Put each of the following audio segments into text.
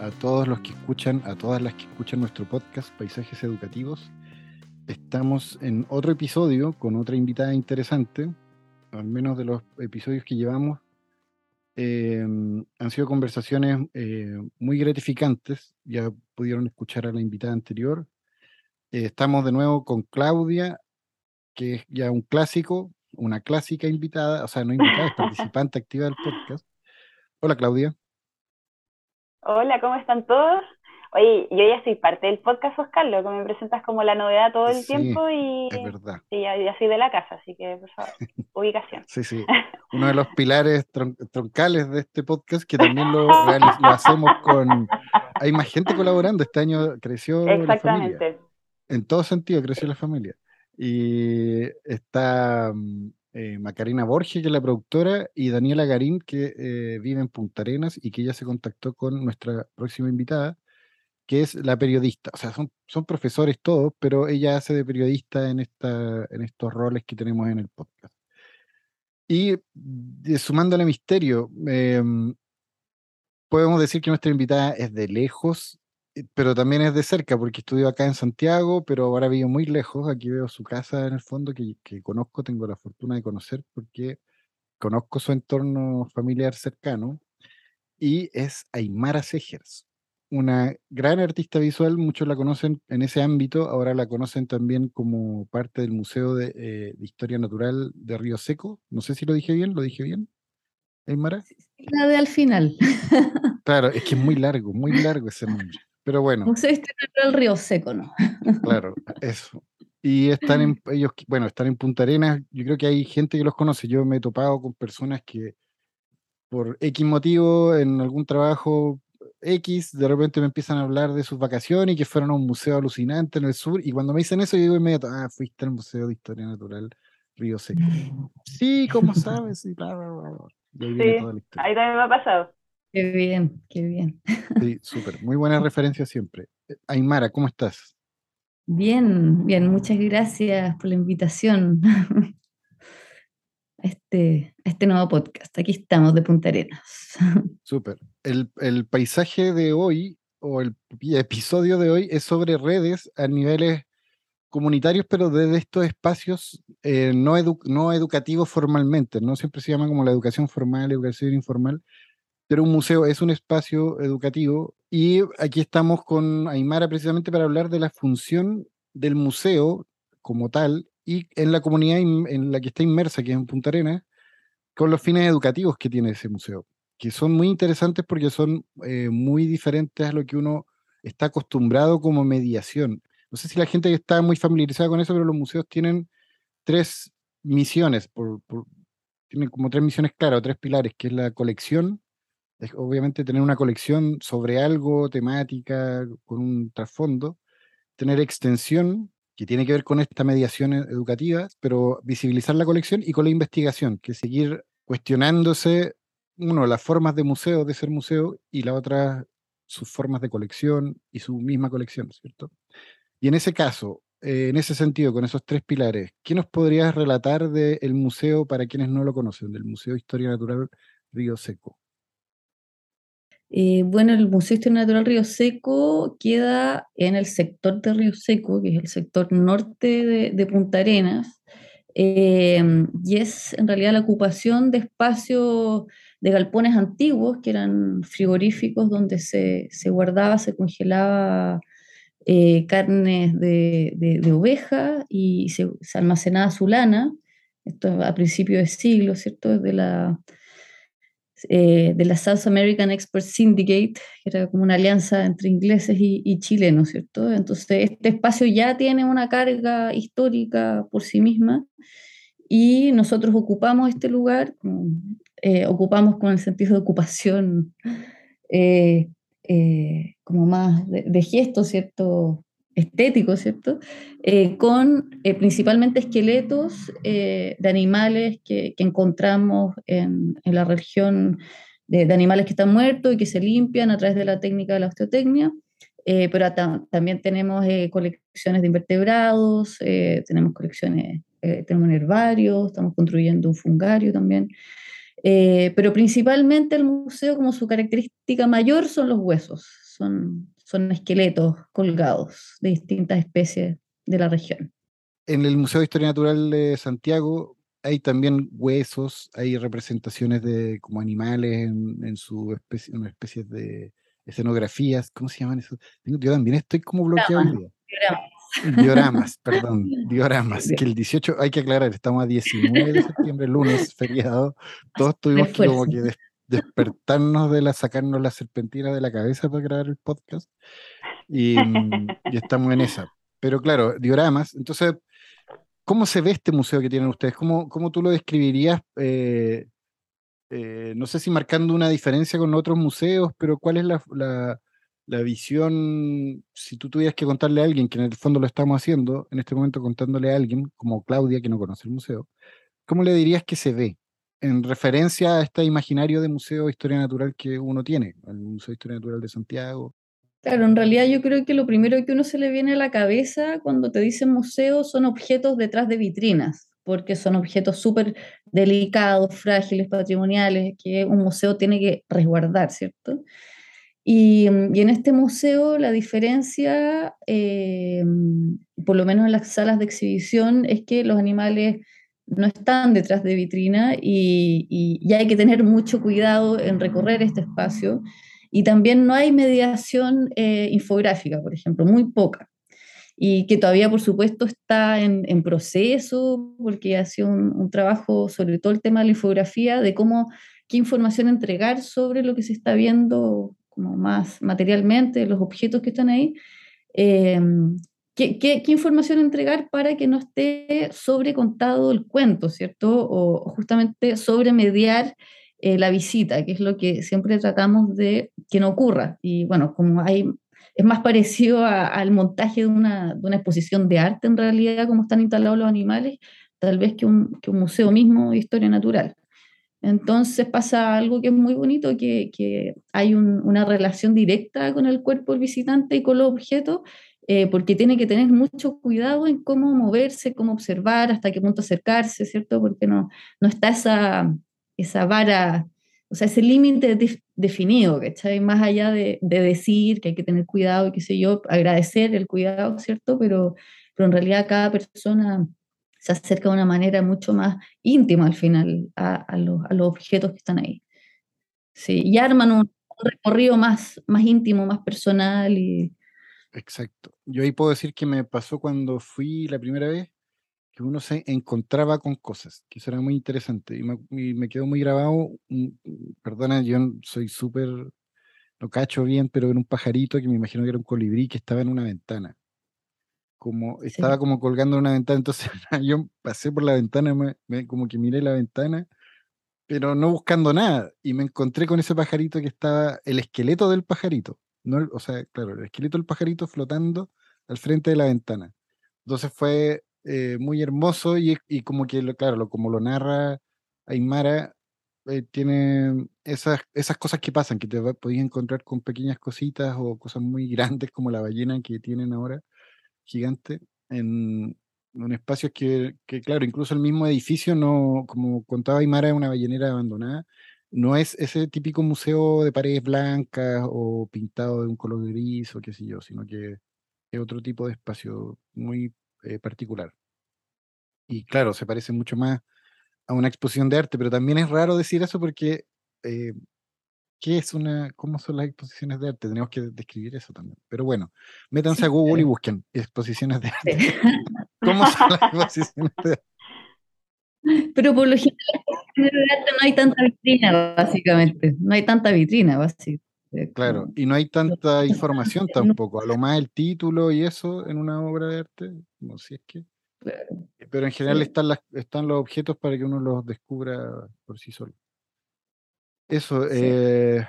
a todos los que escuchan, a todas las que escuchan nuestro podcast Paisajes Educativos. Estamos en otro episodio con otra invitada interesante, al menos de los episodios que llevamos. Eh, han sido conversaciones eh, muy gratificantes, ya pudieron escuchar a la invitada anterior. Eh, estamos de nuevo con Claudia, que es ya un clásico, una clásica invitada, o sea, no invitada, es participante activa del podcast. Hola Claudia. Hola, ¿cómo están todos? Oye, yo ya soy parte del podcast, Oscar, lo que me presentas como la novedad todo el tiempo y es verdad. Sí, ya, soy de la casa, así que por favor, ubicación. sí, sí, uno de los pilares troncales de este podcast que también lo, lo hacemos con... Hay más gente colaborando, este año creció Exactamente. la familia. En todo sentido creció la familia. Y está mm, eh, Macarena Borges, que es la productora, y Daniela Garín, que eh, vive en Punta Arenas y que ya se contactó con nuestra próxima invitada, que es la periodista. O sea, son, son profesores todos, pero ella hace de periodista en, esta, en estos roles que tenemos en el podcast. Y sumándole misterio, em, podemos decir que nuestra invitada es de lejos pero también es de cerca, porque estudió acá en Santiago, pero ahora vivo muy lejos. Aquí veo su casa en el fondo, que, que conozco, tengo la fortuna de conocer, porque conozco su entorno familiar cercano. Y es Aymara Segers, una gran artista visual, muchos la conocen en ese ámbito, ahora la conocen también como parte del Museo de, eh, de Historia Natural de Río Seco. No sé si lo dije bien, ¿lo dije bien? Aymara. La de al final. Claro, es que es muy largo, muy largo ese nombre. Pero bueno. Museo Histórico del Río Seco, ¿no? Claro, eso. Y están en, ellos, bueno, están en Punta Arenas. Yo creo que hay gente que los conoce. Yo me he topado con personas que por X motivo en algún trabajo X, de repente me empiezan a hablar de sus vacaciones y que fueron a un museo alucinante en el sur. Y cuando me dicen eso, yo digo inmediato, ah, fuiste al Museo de Historia Natural Río Seco. sí, ¿cómo sabes? Y bla, sí, ahí también me ha pasado. Qué bien, qué bien. Sí, súper. Muy buena referencia siempre. Eh, Aymara, ¿cómo estás? Bien, bien. Muchas gracias por la invitación a este, este nuevo podcast. Aquí estamos de Punta Arenas. Súper. El, el paisaje de hoy, o el episodio de hoy, es sobre redes a niveles comunitarios, pero desde estos espacios eh, no, no educativos formalmente, no siempre se llama como la educación formal, educación informal, pero un museo es un espacio educativo y aquí estamos con Aymara precisamente para hablar de la función del museo como tal y en la comunidad en la que está inmersa, que es en Punta Arenas, con los fines educativos que tiene ese museo, que son muy interesantes porque son eh, muy diferentes a lo que uno está acostumbrado como mediación. No sé si la gente está muy familiarizada con eso, pero los museos tienen tres misiones, por, tienen como tres misiones claras, tres pilares, que es la colección, obviamente tener una colección sobre algo, temática, con un trasfondo, tener extensión, que tiene que ver con esta mediación e-, educativa, pero visibilizar la colección y con la investigación, que seguir cuestionándose, uno, las formas de museo, de ser museo, y la otra, sus formas de colección y su misma colección, ¿cierto? Y en ese caso, eh, en ese sentido, con esos tres pilares, ¿qué nos podrías relatar del museo para quienes no lo conocen, del Museo de Historia Natural Río Seco? Eh, bueno, el Museo Histórico Natural Río Seco queda en el sector de Río Seco, que es el sector norte de, Punta Arenas, em, y es en realidad la ocupación de espacios de galpones antiguos, que eran frigoríficos donde se, guardaba, se congelaba eh, carnes de, oveja y se, almacenaba su lana, esto a principios de siglo, ¿cierto? La eh, de la South American Export Syndicate, que era como una alianza entre ingleses y, chilenos, ¿cierto? Entonces, este espacio ya tiene una carga histórica por sí misma y nosotros ocupamos este lugar, eh, ocupamos con el sentido de ocupación, eh, eh, como más de, gesto, ¿cierto? Estético, ¿cierto? Eh, con principalmente esqueletos de animales que, encontramos en, la región de, animales que están muertos y que se limpian a través de la técnica de la osteotecnia. pero también tenemos colecciones de invertebrados, tenemos colecciones, tenemos un herbario, estamos construyendo un fungario también. Eh, pero principalmente el museo, como su característica mayor, son los huesos, son, son esqueletos colgados de distintas especies de la región. En el Museo de Historia Natural de Santiago hay también huesos, hay representaciones de como animales en, su especie, en especies de escenografías, ¿cómo se llaman eso? Yo también estoy como bloqueado hoy día. Dioramas, perdón, dioramas, que el 18, hay que aclarar, estamos a 19 de septiembre, lunes, feriado, todos tuvimos que como que despertarnos de la, sacarnos la serpentina de la cabeza para grabar el podcast y, estamos en esa. Pero claro, dioramas, entonces, ¿cómo se ve este museo que tienen ustedes? ¿Cómo, cómo tú lo describirías? Eh, eh, no sé si marcando una diferencia con otros museos, pero ¿cuál es la la visión, si tú tuvieras que contarle a alguien, que en el fondo lo estamos haciendo, en este momento contándole a alguien, como Claudia, que no conoce el museo, ¿cómo le dirías que se ve en referencia a este imaginario de Museo de Historia Natural que uno tiene, el Museo de Historia Natural de Santiago? Claro, en realidad yo creo que lo primero que uno se le viene a la cabeza cuando te dicen museo son objetos detrás de vitrinas, porque son objetos súper delicados, frágiles, patrimoniales, que un museo tiene que resguardar, ¿cierto? Y, en este museo la diferencia, eh, por lo menos en las salas de exhibición, es que los animales no están detrás de vitrina y, y, hay que tener mucho cuidado en recorrer este espacio. Y también no hay mediación eh, infográfica, por ejemplo, muy poca. Y que todavía, por supuesto, está en, proceso, porque ha un, trabajo sobre todo el tema de la infografía, de cómo, qué información entregar sobre lo que se está viendo como más materialmente, los objetos que están ahí, em, ¿qué, información entregar para que no esté sobrecontado el cuento, ¿cierto? O, justamente sobremediar eh, la visita, que es lo que siempre tratamos de que no ocurra. Y bueno, como hay, es más parecido al montaje de una, exposición de arte en realidad, como están instalados los animales, tal vez que un, museo mismo de historia natural. Entonces pasa algo que es muy bonito, que hay una relación directa con el cuerpo del visitante y con los objetos, eh, porque tiene que tener mucho cuidado en cómo moverse, cómo observar, hasta qué punto acercarse, ¿cierto? Porque no, no está esa, esa vara, o sea, ese límite definido, ¿cachai? Más allá de, de, decir que hay que tener cuidado y qué sé yo, agradecer el cuidado, ¿cierto? Pero, pero en realidad cada persona se acerca de una manera mucho más íntima al final a, los, objetos que están ahí. Sí, y arman un, recorrido más, más íntimo, más personal. Y... Exacto. Yo ahí puedo decir que me pasó cuando fui la primera vez, que uno se encontraba con cosas, que eso era muy interesante. Y me, quedó muy grabado, perdona, yo soy súper, lo cacho bien, pero era un pajarito que me imagino que era un colibrí que estaba en una ventana como estaba como colgando en una ventana, entonces yo pasé por la ventana, me, como que miré la ventana, pero no buscando nada, y me encontré con ese pajarito que estaba, el esqueleto del pajarito, no, o sea, claro, el esqueleto del pajarito flotando al frente de la ventana. Entonces fue eh, muy hermoso y, y, como que, claro, lo, como lo narra Aymara, eh, tiene esas, esas cosas que pasan, que te podías encontrar con pequeñas cositas o cosas muy grandes como la ballena que tienen ahora gigante en un espacio que, que, claro, incluso el mismo edificio, no, como contaba Aymara, es una ballenera abandonada, no es ese típico museo de paredes blancas o pintado de un color gris o qué sé yo, sino que es otro tipo de espacio muy eh, particular. Y claro, se parece mucho más a una exposición de arte, pero también es raro decir eso porque eh, ¿Qué es una, cómo son las exposiciones de arte? Tenemos que describir eso también. Pero bueno, métanse a Google y busquen exposiciones de arte. ¿Cómo son las exposiciones de arte? Pero por lo general, no hay tanta vitrina, básicamente. No hay tanta vitrina, básicamente. Claro, y no hay tanta información tampoco. A lo más el título y eso en una obra de arte, no si es que. Pero en general están, las, están los objetos para que uno los descubra por sí solo. Eso, eh,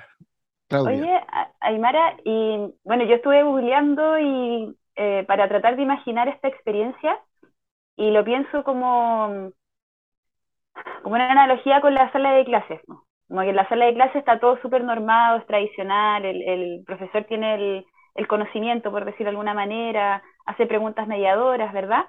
Oye, Aymara, y bueno, yo estuve googleando y eh, para tratar de imaginar esta experiencia y lo pienso como, como una analogía con la sala de clases, ¿no? Como que en la sala de clases está todo súper normado, es tradicional, el, el profesor tiene el, el, conocimiento, por decirlo de alguna manera, hace preguntas mediadoras, ¿verdad?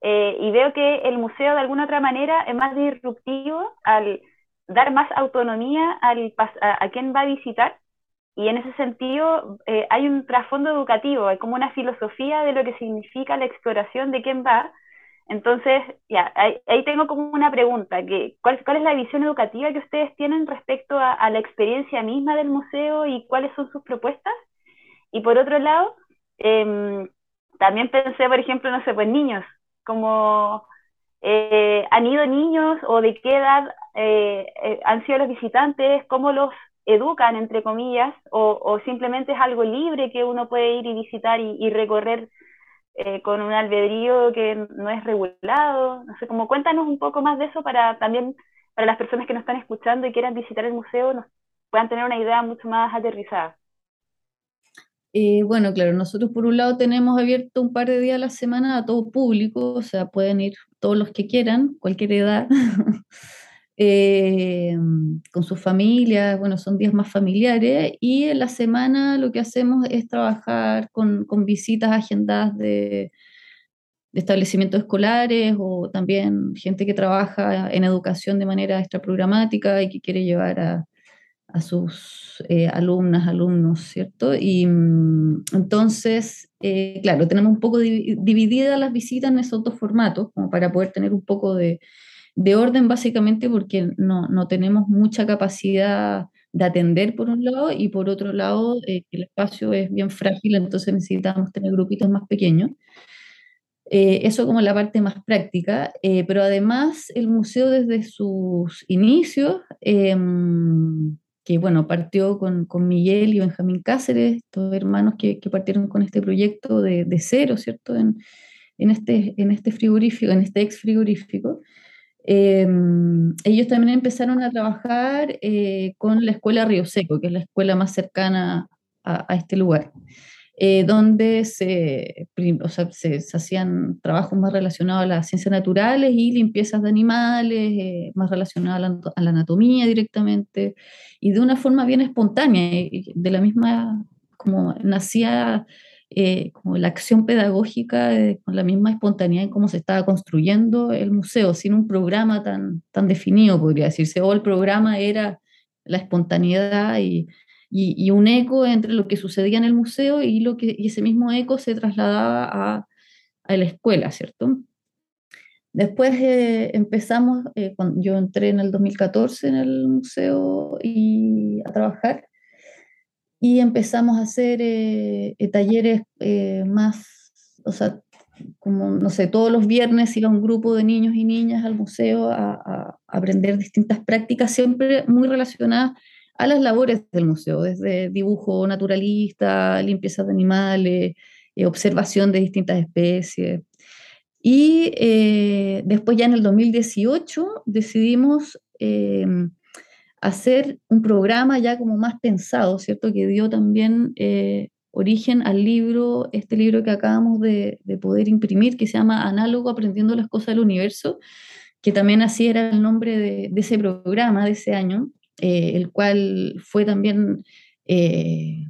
Eh, y veo que el museo de alguna otra manera es más disruptivo al dar más autonomía al, a, a quien va a visitar y en ese sentido eh, hay un trasfondo educativo, hay como una filosofía de lo que significa la exploración de quién va. Entonces, ya, ahí, tengo como una pregunta, que, ¿cuál, ¿cuál, es la visión educativa que ustedes tienen respecto a, la experiencia misma del museo y cuáles son sus propuestas? Y por otro lado, em, también pensé, por ejemplo, no sé, pues niños, como eh, han ido niños o de qué edad eh, han sido los visitantes, cómo los educan, entre comillas, o, simplemente es algo libre que uno puede ir y visitar y, recorrer eh, con un albedrío que no es regulado. No sé, como cuéntanos un poco más de eso para también, para las personas que nos están escuchando y quieran visitar el museo, nos puedan tener una idea mucho más aterrizada. Eh, bueno, claro, nosotros por un lado tenemos abierto un par de días a la semana a todo público, o sea, pueden ir todos los que quieran, cualquier edad. Eh, con sus familias, bueno, son días más familiares y en la semana lo que hacemos es trabajar con, con visitas agendadas de, de, establecimientos escolares o también gente que trabaja en educación de manera extraprogramática y que quiere llevar a, a sus eh, alumnas, alumnos, ¿cierto? Y mm, entonces, eh, claro, tenemos un poco divididas las visitas en esos dos formatos, como para poder tener un poco de, de orden básicamente porque no, no, tenemos mucha capacidad de atender por un lado y por otro lado eh, el espacio es bien frágil, entonces necesitamos tener grupitos más pequeños. Eh, eso como la parte más práctica, eh, pero además el museo desde sus inicios, em, que bueno, partió con, con, Miguel y Benjamín Cáceres, dos hermanos que, que partieron con este proyecto de, de cero, ¿cierto? En, en, este, en este frigorífico, en este ex frigorífico. Em, ellos también empezaron a trabajar eh, con la escuela Río Seco, que es la escuela más cercana a, este lugar, eh, donde se, o sea, se, hacían trabajos más relacionados a las ciencias naturales y limpiezas de animales, eh, más relacionados a la, a la, anatomía directamente, y de una forma bien espontánea, de la misma como nacía eh, como la acción pedagógica eh, con la misma espontaneidad en cómo se estaba construyendo el museo, sin un programa tan, tan definido, podría decirse, o el programa era la espontaneidad y, y, un eco entre lo que sucedía en el museo y, lo que, y ese mismo eco se trasladaba a, a la escuela, ¿cierto? Después eh, empezamos, cuando yo entré en el 2014 en el museo y a trabajar, y empezamos a hacer eh, eh, talleres eh, más, o sea, como, no sé, todos los viernes iba un grupo de niños y niñas al museo a, aprender distintas prácticas, siempre muy relacionadas a las labores del museo, desde dibujo naturalista, limpieza de animales, observación de distintas especies. Y después ya en el 2018 decidimos hacer un programa ya como más pensado, ¿cierto? Que dio también eh, origen al libro, este libro que acabamos de, poder imprimir, que se llama Análogo Aprendiendo las Cosas del Universo, que también así era el nombre de, ese programa de ese año, eh, el cual fue también eh,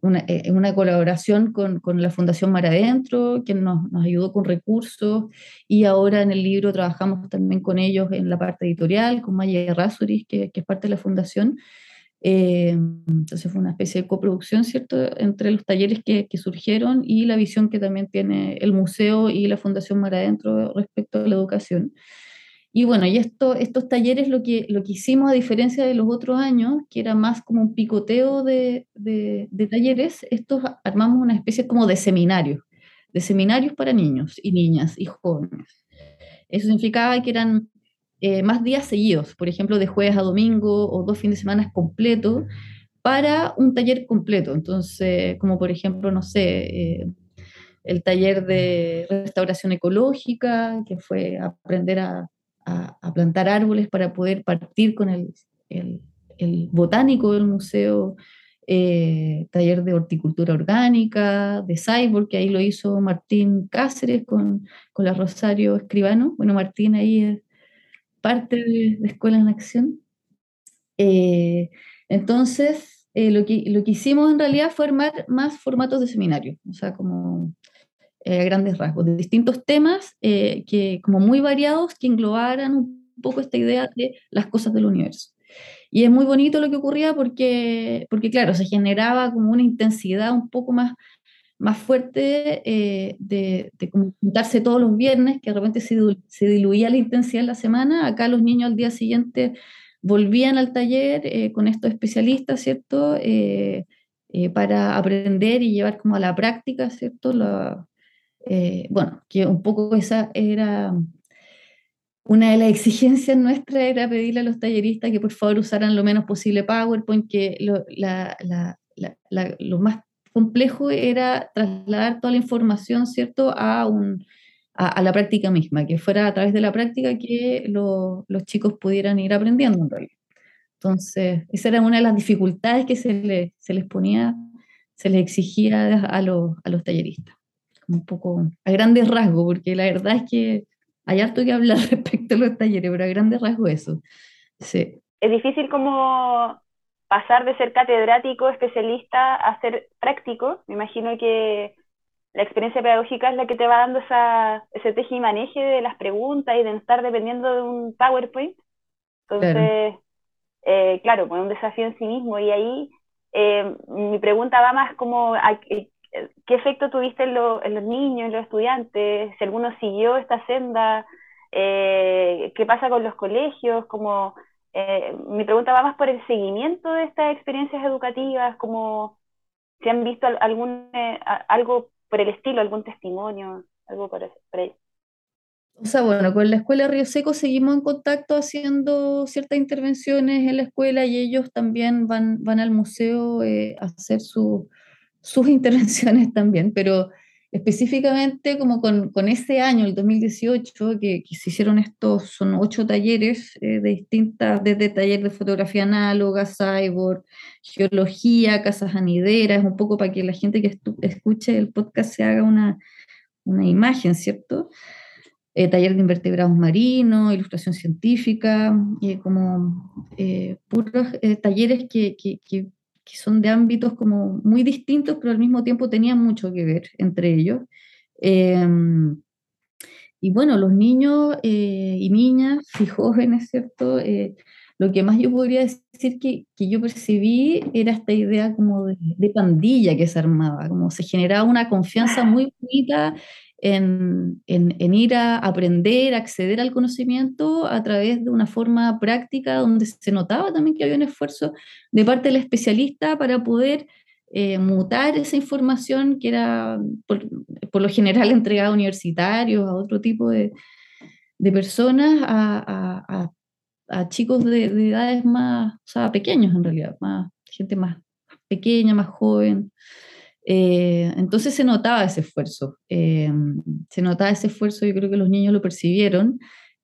una, eh, una colaboración con, con, la Fundación Mar Adentro, quien nos, nos, ayudó con recursos, y ahora en el libro trabajamos también con ellos en la parte editorial, con Maya Rasuris, que, que es parte de la Fundación. Eh, entonces fue una especie de coproducción, ¿cierto?, entre los talleres que, que, surgieron y la visión que también tiene el museo y la Fundación Mar Adentro respecto a la educación. Y bueno, y esto, estos talleres lo que, lo que hicimos, a diferencia de los otros años, que era más como un picoteo de, de, talleres, estos armamos una especie como de seminarios, de seminarios para niños y niñas y jóvenes. Eso significaba que eran eh, más días seguidos, por ejemplo, de jueves a domingo o dos fines de semana completos, para un taller completo. Entonces, como por ejemplo, no sé, eh, el taller de restauración ecológica, que fue aprender a a, plantar árboles para poder partir con el, el, botánico del museo, eh, taller de horticultura orgánica, de cyborg, que ahí lo hizo Martín Cáceres con, con la Rosario Escribano. Bueno, Martín ahí es parte de, Escuela en Acción. Eh, entonces, eh, lo, que, lo que hicimos en realidad fue armar más formatos de seminario, o sea, como a grandes rasgos, de distintos temas que como muy variados que englobaran un poco esta idea de las cosas del universo. Y es muy bonito lo que ocurría porque, porque claro, se generaba como una intensidad un poco más, más fuerte eh, de, de juntarse todos los viernes, que de repente se, se, diluía la intensidad en la semana. Acá los niños al día siguiente volvían al taller eh, con estos especialistas, ¿cierto? Eh, para aprender y llevar como a la práctica, ¿cierto? La, bueno, que un poco esa era una de las exigencias nuestras era pedirle a los talleristas que por favor usaran lo menos posible PowerPoint, que lo, más complejo era trasladar toda la información, ¿cierto?, a, la práctica misma, que fuera a través de la práctica que los chicos pudieran ir aprendiendo. Entonces, esa era una de las dificultades que se, le, se les ponía, se les exigía a los talleristas, un poco a grandes rasgos, porque la verdad es que hay harto que hablar respecto a los talleres, pero a grandes rasgos eso. Sí. Es difícil como pasar de ser catedrático, especialista, a ser práctico. Me imagino que la experiencia pedagógica es la que te va dando esa, ese teje y maneje de las preguntas y de estar dependiendo de un PowerPoint. Entonces, claro, eh, claro pues un desafío en sí mismo. Y ahí eh, mi pregunta va más como a, ¿Qué efecto tuviste en, los niños, en los estudiantes? Si alguno siguió esta senda, eh, ¿qué pasa con los colegios? Como, eh, mi pregunta va más por el seguimiento de estas experiencias educativas, como si han visto algún, eh, algo por el estilo, algún testimonio, algo por, ahí. O sea, bueno, con la escuela Río Seco seguimos en contacto haciendo ciertas intervenciones en la escuela y ellos también van, van al museo a hacer su, sus intervenciones también, pero específicamente como con, con ese año, el 2018, que, que, se hicieron estos, son ocho talleres eh, de distintas, desde taller de fotografía análoga, cyborg, geología, casas anideras, un poco para que la gente que escuche el podcast se haga una, una imagen, ¿cierto? Eh, taller de invertebrados marinos, ilustración científica, y como eh, puros talleres que, que, que que son de ámbitos como muy distintos, pero al mismo tiempo tenían mucho que ver entre ellos. Em, y bueno, los niños eh, y niñas y jóvenes, ¿cierto? Eh, lo que más yo podría decir que, que yo percibí era esta idea como de, de, pandilla que se armaba, como se generaba una confianza muy bonita en, en, ir a aprender, acceder al conocimiento a través de una forma práctica donde se notaba también que había un esfuerzo de parte del especialista para poder eh, mutar esa información que era por, lo general entregada a universitarios, a otro tipo de, de personas, a, a, a chicos de, de, edades más, o sea, pequeños en realidad, más gente más pequeña, más joven. Eh, entonces se notaba ese esfuerzo, eh, se notaba ese esfuerzo, yo creo que los niños lo percibieron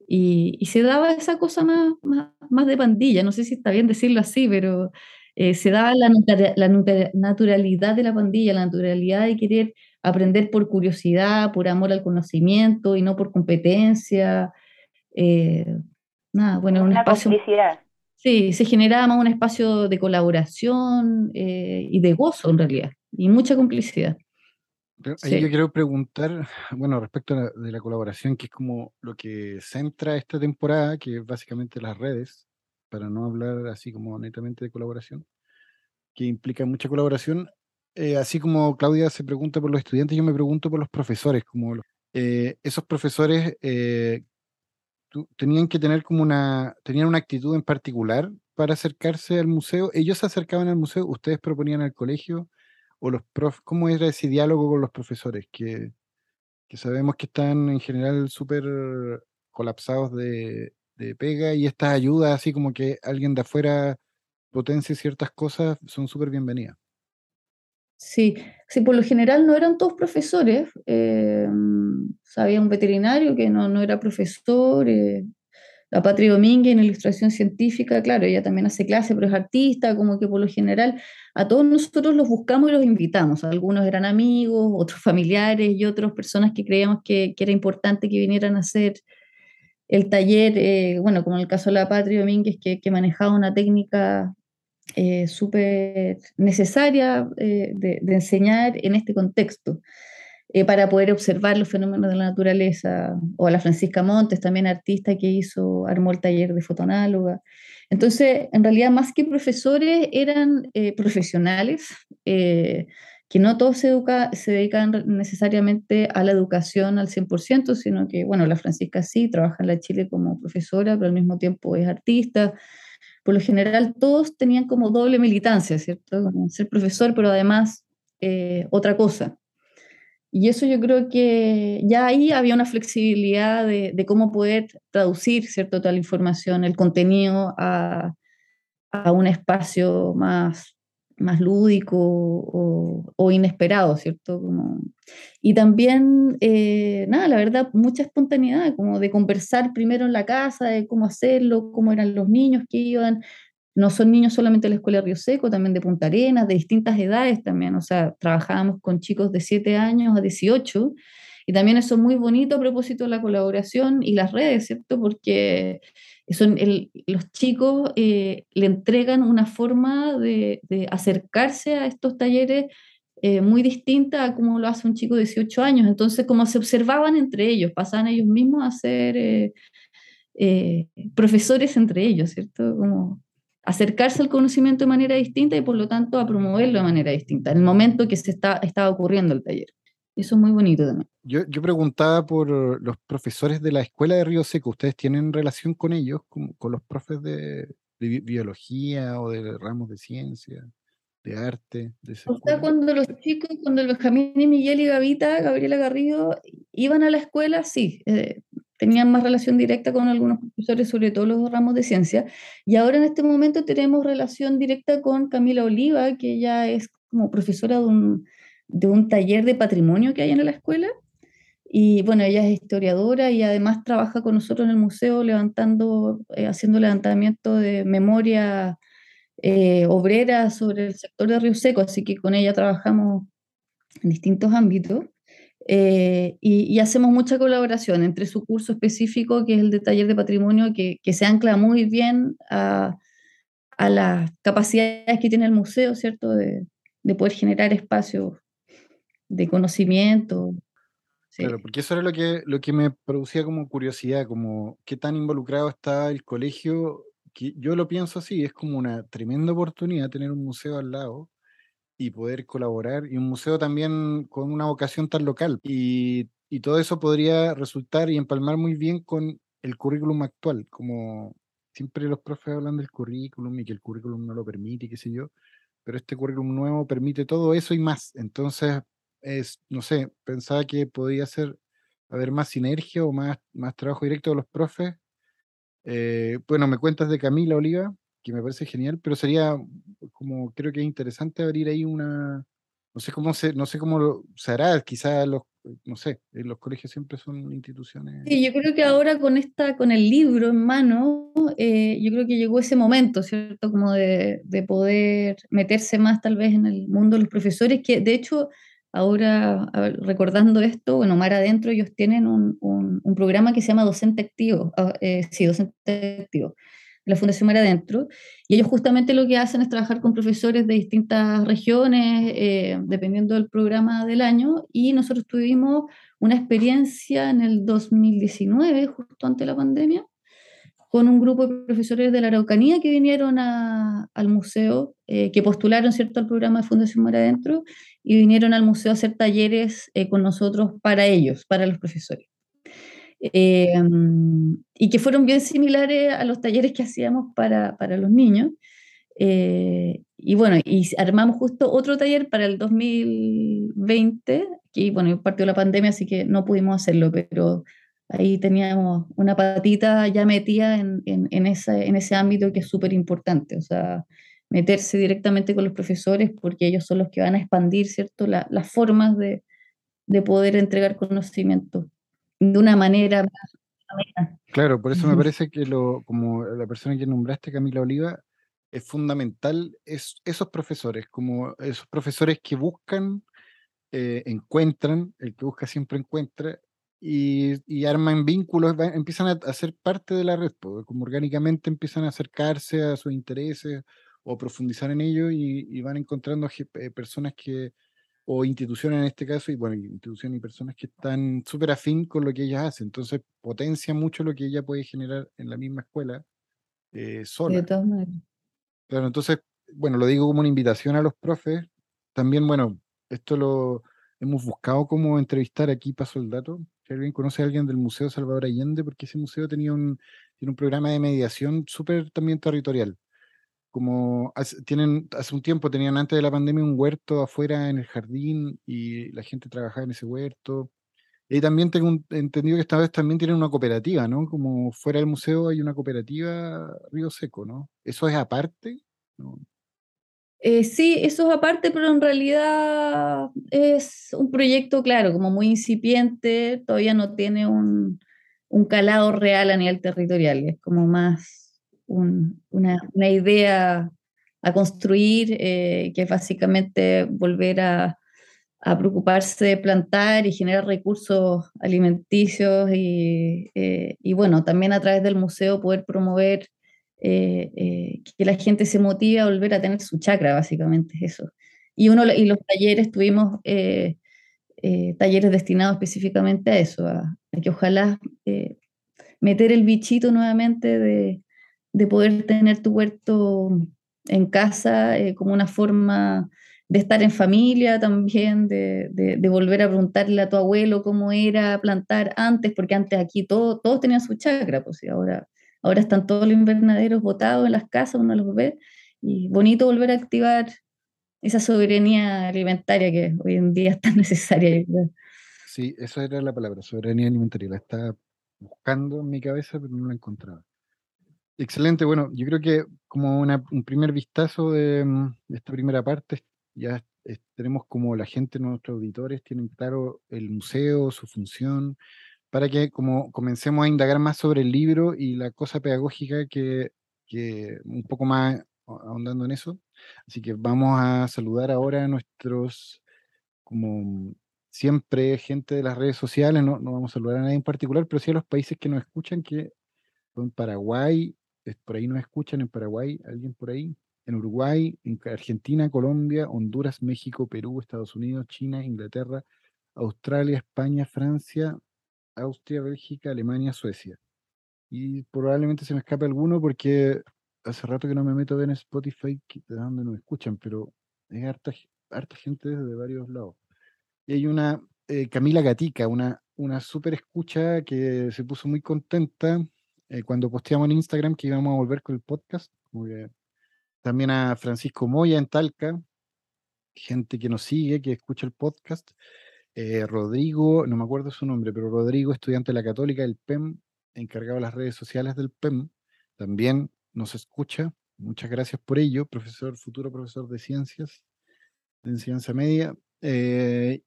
y, y se daba esa cosa más, más, más, de pandilla, no sé si está bien decirlo así, pero eh, se daba la, la, naturalidad de la pandilla, la naturalidad de querer aprender por curiosidad, por amor al conocimiento y no por competencia. nada, bueno, un espacio... Sí, se generaba más un espacio de colaboración y de gozo en realidad y mucha complicidad. ahí yo quiero preguntar, bueno, respecto a de la colaboración, que es como lo que centra esta temporada, que es básicamente las redes, para no hablar así como netamente de colaboración, que implica mucha colaboración. Eh, así como Claudia se pregunta por los estudiantes, yo me pregunto por los profesores, como eh, esos profesores eh, tenían que tener como una, tenían una actitud en particular para acercarse al museo. Ellos se acercaban al museo, ustedes proponían al colegio, o los prof, ¿cómo era ese diálogo con los profesores? Que, que sabemos que están en general súper colapsados de, de, pega y estas ayudas, así como que alguien de afuera potencie ciertas cosas, son súper bienvenidas. Sí, sí, por lo general no eran todos profesores. Eh, había un veterinario que no, no era profesor. Eh, La Patria Domínguez en ilustración científica, claro, ella también hace clase, pero es artista, como que por lo general a todos nosotros los buscamos y los invitamos. Algunos eran amigos, otros familiares y otras personas que creíamos que, era importante que vinieran a hacer el taller, eh, bueno, como en el caso de la Patria Domínguez, que, manejaba una técnica eh, súper necesaria eh, de, enseñar en este contexto. Eh, para poder observar los fenómenos de la naturaleza, o a la Francisca Montes, también artista que hizo, armó el taller de fotonáloga. Entonces, en realidad, más que profesores, eran eh, profesionales, eh, que no todos se, educa, se dedican necesariamente a la educación al 100%, sino que, bueno, la Francisca sí, trabaja en la Chile como profesora, pero al mismo tiempo es artista. Por lo general, todos tenían como doble militancia, ¿cierto? Ser profesor, pero además otra cosa. Y eso yo creo que ya ahí había una flexibilidad de, de cómo poder traducir ¿cierto? toda la información, el contenido a, a un espacio más, más lúdico o, o inesperado, ¿cierto? Como, y también, eh, nada, la verdad, mucha espontaneidad, como de conversar primero en la casa, de cómo hacerlo, cómo eran los niños que iban, no son niños solamente de la Escuela de Río Seco, también de Punta Arenas, de distintas edades también, o sea, trabajábamos con chicos de 7 años a 18, y también eso es muy bonito a propósito de la colaboración y las redes, ¿cierto? Porque son los chicos eh, le entregan una forma de, de, acercarse a estos talleres eh, muy distinta a como lo hace un chico de 18 años, entonces como se observaban entre ellos, pasaban ellos mismos a ser... Eh, eh, profesores entre ellos, ¿cierto? Como acercarse al conocimiento de manera distinta y por lo tanto a promoverlo de manera distinta, en el momento que se está, estaba ocurriendo el taller. Eso es muy bonito también. Yo, yo preguntaba por los profesores de la escuela de Río Seco. ¿Ustedes tienen relación con ellos, con, con los profes de, de, biología o de ramos de ciencia, de arte? De o sea, cuando los chicos, cuando Benjamín y Miguel y Gavita, Gabriela Garrido, iban a la escuela, sí, eh, tenían más relación directa con algunos profesores, sobre todo los ramos de ciencia. Y ahora en este momento tenemos relación directa con Camila Oliva, que ella es como profesora de un, de un taller de patrimonio que hay en la escuela. Y bueno, ella es historiadora y además trabaja con nosotros en el museo levantando, eh, haciendo levantamiento de memoria eh, obrera sobre el sector de Río Seco, así que con ella trabajamos en distintos ámbitos. Eh, y, hacemos mucha colaboración entre su curso específico, que es el de taller de patrimonio, que, que se ancla muy bien a, a, las capacidades que tiene el museo, ¿cierto? De, de poder generar espacios de conocimiento. Sí. Claro, porque eso era lo que, lo que me producía como curiosidad, como qué tan involucrado está el colegio, que yo lo pienso así, es como una tremenda oportunidad tener un museo al lado, y poder colaborar, y un museo también con una vocación tan local. Y, y, todo eso podría resultar y empalmar muy bien con el currículum actual, como siempre los profes hablan del currículum y que el currículum no lo permite, qué sé yo, pero este currículum nuevo permite todo eso y más. Entonces, es, no sé, pensaba que podría ser haber más sinergia o más, más trabajo directo de los profes. Eh, bueno, me cuentas de Camila Oliva, que me parece genial, pero sería como creo que es interesante abrir ahí una, no sé cómo se, no sé cómo lo, se hará, quizás los, no sé, los colegios siempre son instituciones. Sí, yo creo que ahora con esta, con el libro en mano, eh, yo creo que llegó ese momento, ¿cierto? Como de, de, poder meterse más tal vez en el mundo de los profesores, que de hecho ahora ver, recordando esto, bueno, Mar Adentro ellos tienen un, un, un, programa que se llama Docente Activo, ah, eh, sí, Docente Activo la Fundación Mar Adentro, y ellos justamente lo que hacen es trabajar con profesores de distintas regiones, eh, dependiendo del programa del año, y nosotros tuvimos una experiencia en el 2019, justo antes la pandemia, con un grupo de profesores de la Araucanía que vinieron a, al museo, eh, que postularon ¿cierto? al programa de Fundación Mar Adentro, y vinieron al museo a hacer talleres eh, con nosotros para ellos, para los profesores. Eh, y que fueron bien similares a los talleres que hacíamos para, para los niños. Eh, y bueno, y armamos justo otro taller para el 2020, que bueno, partió la pandemia, así que no pudimos hacerlo, pero ahí teníamos una patita ya metida en, en, en, ese, en ese ámbito que es súper importante, o sea, meterse directamente con los profesores porque ellos son los que van a expandir, ¿cierto?, la, las formas de, de poder entregar conocimiento de una manera Claro, por eso me parece que lo, como la persona que nombraste, Camila Oliva, es fundamental es, esos profesores, como esos profesores que buscan, eh, encuentran, el que busca siempre encuentra, y, arman vínculos, empiezan a, ser parte de la red, como orgánicamente empiezan a acercarse a sus intereses o profundizar en ello y, van encontrando eh, personas que, o instituciones en este caso, y bueno, instituciones y personas que están súper afín con lo que ellas hacen. Entonces potencia mucho lo que ella puede generar en la misma escuela eh, sola. De todas maneras. Claro, entonces, bueno, lo digo como una invitación a los profes. También, bueno, esto lo hemos buscado como entrevistar aquí, paso el dato. Si alguien conoce a alguien del Museo Salvador Allende, porque ese museo tenía un, tiene un programa de mediación súper también territorial. Como hace, tienen, hace un tiempo tenían antes de la pandemia un huerto afuera en el jardín y la gente trabajaba en ese huerto. Y también tengo entendido que esta vez también tienen una cooperativa, ¿no? Como fuera del museo hay una cooperativa Río Seco, ¿no? ¿Eso es aparte? Eh, sí, eso es aparte, pero en realidad es un proyecto, claro, como muy incipiente, todavía no tiene un, calado real a nivel territorial, es como más una, idea a construir, eh, que es básicamente volver a preocuparse de plantar y generar recursos alimenticios y, eh, y bueno, también a través del museo poder promover eh, que la gente se motive a volver a tener su chakra, básicamente eso. Y, uno, y los talleres, tuvimos talleres destinados específicamente a eso, a, que ojalá meter el bichito nuevamente de, de, poder tener tu huerto en casa como una forma de estar en familia también, de, de, volver a preguntarle a tu abuelo cómo era plantar antes, porque antes aquí todo, todos tenían su chacra, pues y ahora, ahora están todos los invernaderos botados en las casas, uno los ve, y bonito volver a activar esa soberanía alimentaria que hoy en día es tan necesaria. Sí, esa era la palabra, soberanía alimentaria, la estaba buscando en mi cabeza, pero no la encontraba. Excelente, bueno, yo creo que como un primer vistazo de, mm, esta primera parte ya tenemos como la gente, nuestros auditores, tienen claro el museo, su función, para que como comencemos a indagar más sobre el libro y la cosa pedagógica que, que un poco más ahondando en eso. Así que vamos a saludar ahora a nuestros, como siempre, gente de las redes sociales, no, no vamos a saludar a nadie en particular, pero sí a los países que nos escuchan, que son Paraguay, por ahí nos escuchan en Paraguay, alguien por ahí, en Uruguay, en Argentina, Colombia, Honduras, México, Perú, Estados Unidos, China, Inglaterra, Australia, España, Francia, Austria, Bélgica, Alemania, Suecia. Y probablemente se me escape alguno porque hace rato que no me meto en Spotify de donde nos escuchan, pero hay harta, gente desde varios lados. Y hay una eh, Camila Gatica, una, una súper escucha que se puso muy contenta eh, cuando posteamos en Instagram que íbamos a volver con el podcast. Como también a Francisco Moya en Talca, gente que nos sigue, que escucha el podcast. Eh, Rodrigo, no me acuerdo su nombre, pero Rodrigo, estudiante de la Católica del PEM, encargado de las redes sociales del PEM, también nos escucha. Muchas gracias por ello, profesor, futuro profesor de ciencias, de enseñanza media, eh,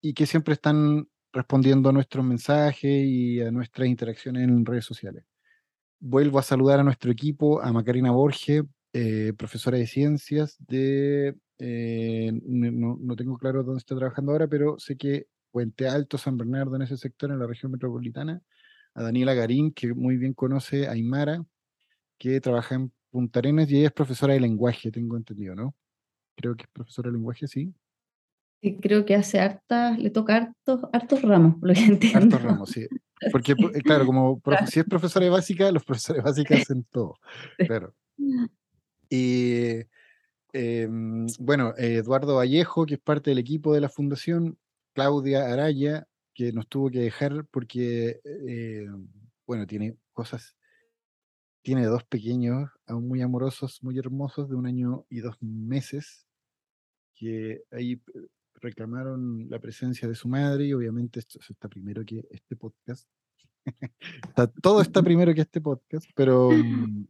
y que siempre están respondiendo a nuestros mensajes y a nuestras interacciones en redes sociales. Vuelvo a saludar a nuestro equipo, a Macarena Borges, eh, profesora de ciencias de, eh, no, no, tengo claro dónde está trabajando ahora, pero sé que Puente Alto, San Bernardo, en ese sector, en la región metropolitana, a Daniela Garín, que muy bien conoce a Aymara, que trabaja en Punta Arenas y ella es profesora de lenguaje, tengo entendido, ¿no? Creo que es profesora de lenguaje, sí. Sí, creo que hace hartas, le toca hartos, hartos ramos, por lo que entiendo. Hartos ramos, sí. Porque, claro, como si es profesora de básica, los profesores básicos hacen todo. Claro. Y em, bueno, Eduardo Vallejo, que es parte del equipo de la fundación, Claudia Araya, que nos tuvo que dejar porque, eh, bueno, tiene cosas, tiene dos pequeños, aún muy amorosos, muy hermosos, de un año y dos meses, que ahí eh, reclamaron la presencia de su madre y obviamente esto está primero que este podcast. todo está primero que este podcast, pero mm,